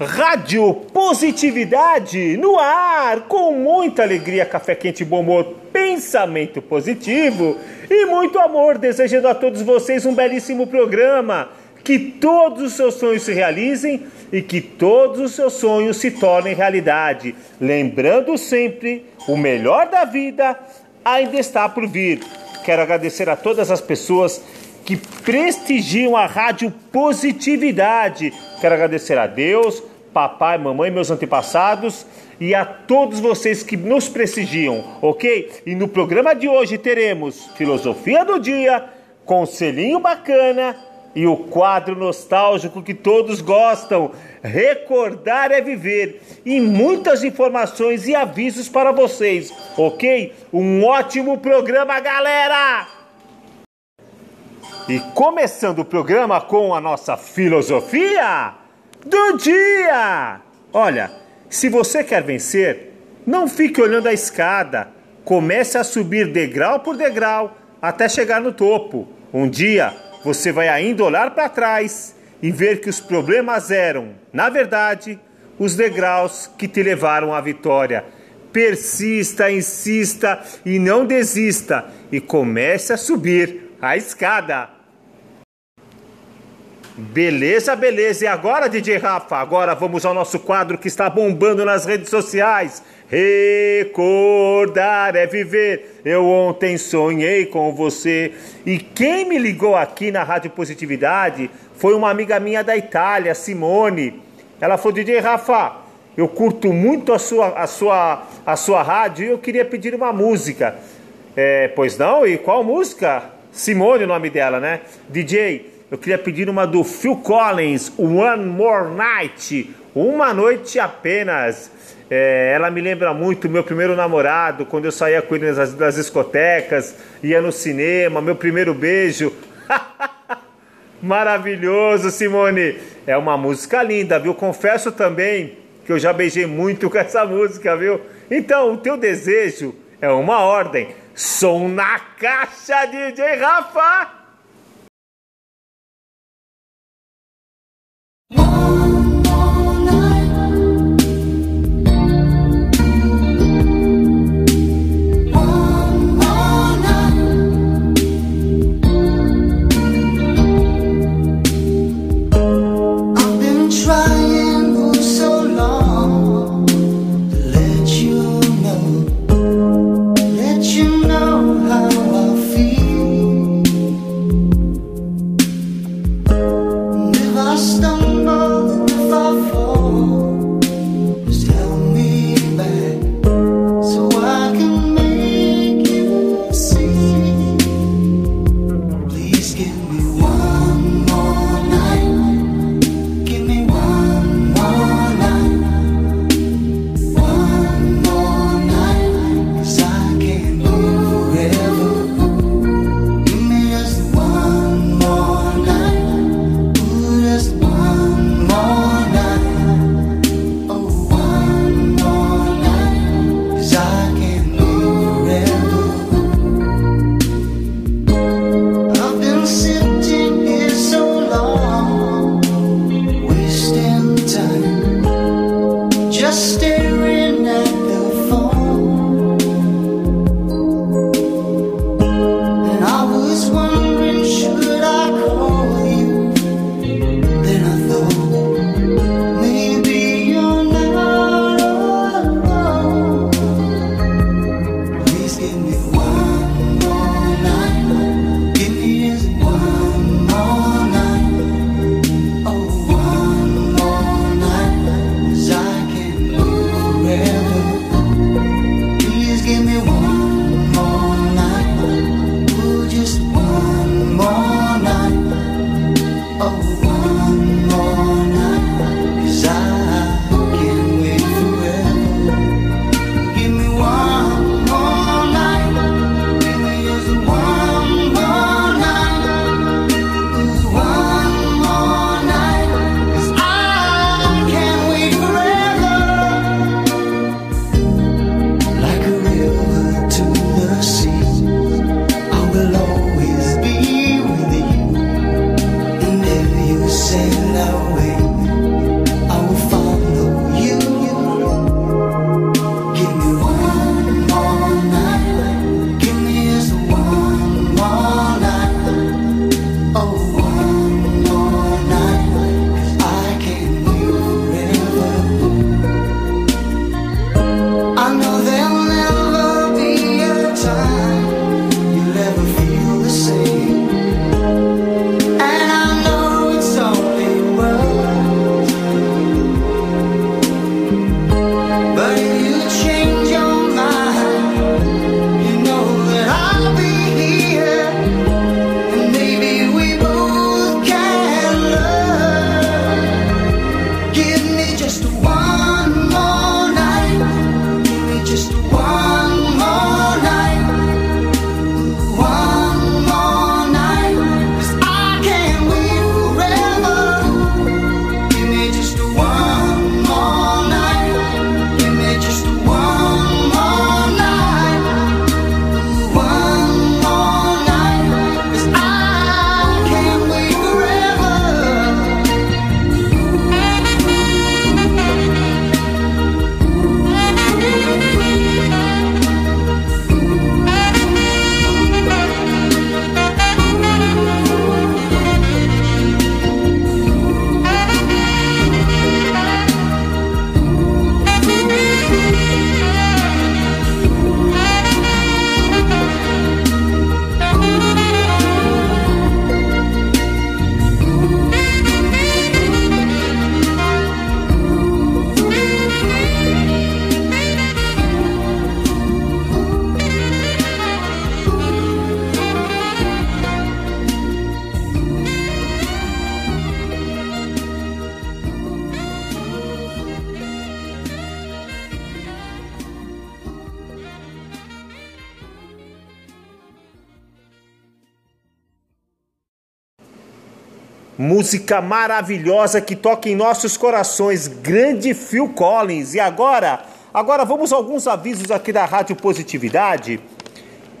Rádio Positividade no ar, com muita alegria, café quente, bom humor, pensamento positivo e muito amor, desejando a todos vocês um belíssimo programa. Que todos os seus sonhos se realizem e que todos os seus sonhos se tornem realidade. Lembrando sempre, o melhor da vida ainda está por vir. Quero agradecer a todas as pessoas que prestigiam a Rádio Positividade. Quero agradecer a Deus, papai, mamãe, meus antepassados e a todos vocês que nos prestigiam, ok? E no programa de hoje teremos Filosofia do Dia, Conselhinho Bacana e o quadro nostálgico que todos gostam. Recordar é viver e muitas informações e avisos para vocês, ok? Um ótimo programa, galera! E começando o programa com a nossa filosofia do dia. Olha, se você quer vencer, não fique olhando a escada. Comece a subir degrau por degrau até chegar no topo. Um dia você vai ainda olhar para trás e ver que os problemas eram, na verdade, os degraus que te levaram à vitória. Persista, insista e não desista e comece a subir a escada. Beleza, beleza. E agora, DJ Rafa? Agora vamos ao nosso quadro que está bombando nas redes sociais. Recordar é viver. Eu ontem sonhei com você. E quem me ligou aqui na Rádio Positividade foi uma amiga minha da Itália, Simone. Ela falou: DJ Rafa, eu curto muito a sua, a sua, a sua rádio e eu queria pedir uma música. É, pois não? E qual música? Simone, o nome dela, né? DJ eu queria pedir uma do Phil Collins, One More Night, uma noite apenas. É, ela me lembra muito meu primeiro namorado, quando eu saía com ele nas, nas discotecas, ia no cinema, meu primeiro beijo. Maravilhoso, Simone. É uma música linda, viu? Confesso também que eu já beijei muito com essa música, viu? Então, o teu desejo é uma ordem. Som na caixa, DJ Rafa! 我我 Música maravilhosa que toca em nossos corações, grande Phil Collins. E agora, agora vamos a alguns avisos aqui da Rádio Positividade.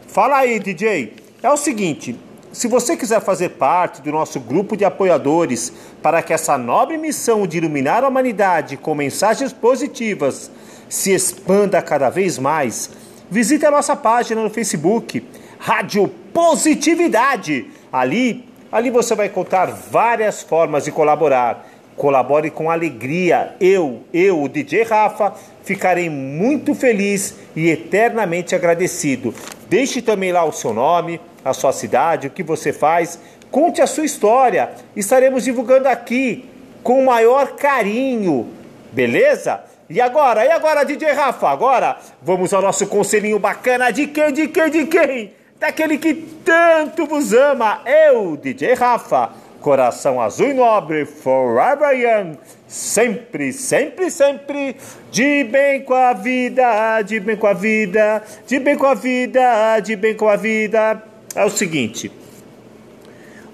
Fala aí, DJ. É o seguinte, se você quiser fazer parte do nosso grupo de apoiadores para que essa nobre missão de iluminar a humanidade com mensagens positivas se expanda cada vez mais, visite a nossa página no Facebook, Rádio Positividade. Ali Ali você vai encontrar várias formas de colaborar. Colabore com alegria. Eu, eu, o DJ Rafa, ficarei muito feliz e eternamente agradecido. Deixe também lá o seu nome, a sua cidade, o que você faz. Conte a sua história. Estaremos divulgando aqui com o maior carinho. Beleza? E agora? E agora, DJ Rafa? Agora vamos ao nosso conselhinho bacana de quem, de quem, de quem? Daquele que tanto vos ama, eu, DJ Rafa, coração azul e nobre, forever young, sempre, sempre, sempre, de bem com a vida, de bem com a vida, de bem com a vida, de bem com a vida. É o seguinte,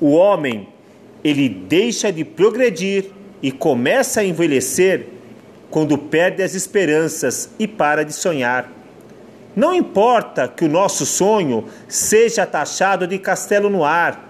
o homem, ele deixa de progredir e começa a envelhecer quando perde as esperanças e para de sonhar. Não importa que o nosso sonho seja taxado de castelo no ar,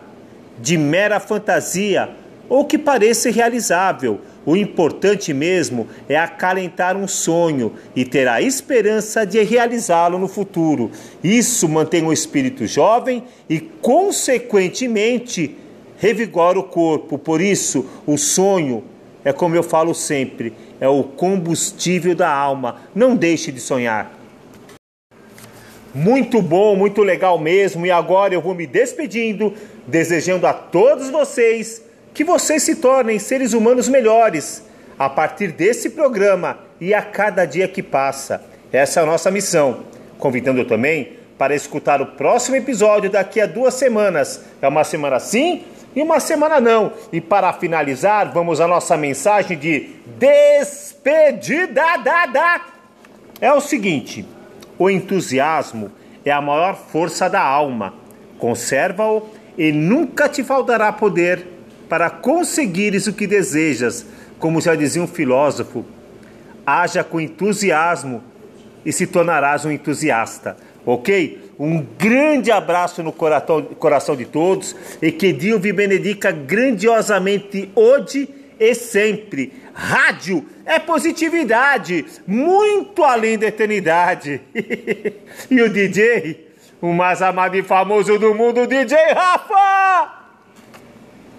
de mera fantasia ou que pareça irrealizável. O importante mesmo é acalentar um sonho e ter a esperança de realizá-lo no futuro. Isso mantém o espírito jovem e, consequentemente, revigora o corpo. Por isso, o sonho é como eu falo sempre, é o combustível da alma. Não deixe de sonhar. Muito bom, muito legal mesmo. E agora eu vou me despedindo, desejando a todos vocês que vocês se tornem seres humanos melhores a partir desse programa e a cada dia que passa. Essa é a nossa missão. Convidando também para escutar o próximo episódio daqui a duas semanas. É uma semana sim e uma semana não. E para finalizar, vamos à nossa mensagem de despedida. É o seguinte. O entusiasmo é a maior força da alma. Conserva-o e nunca te faltará poder para conseguires o que desejas, como já dizia um filósofo. Haja com entusiasmo e se tornarás um entusiasta, ok? Um grande abraço no coração de todos e que Deus vi benedica grandiosamente hoje e sempre. Rádio é positividade, muito além da eternidade. e o DJ, o mais amado e famoso do mundo, DJ Rafa!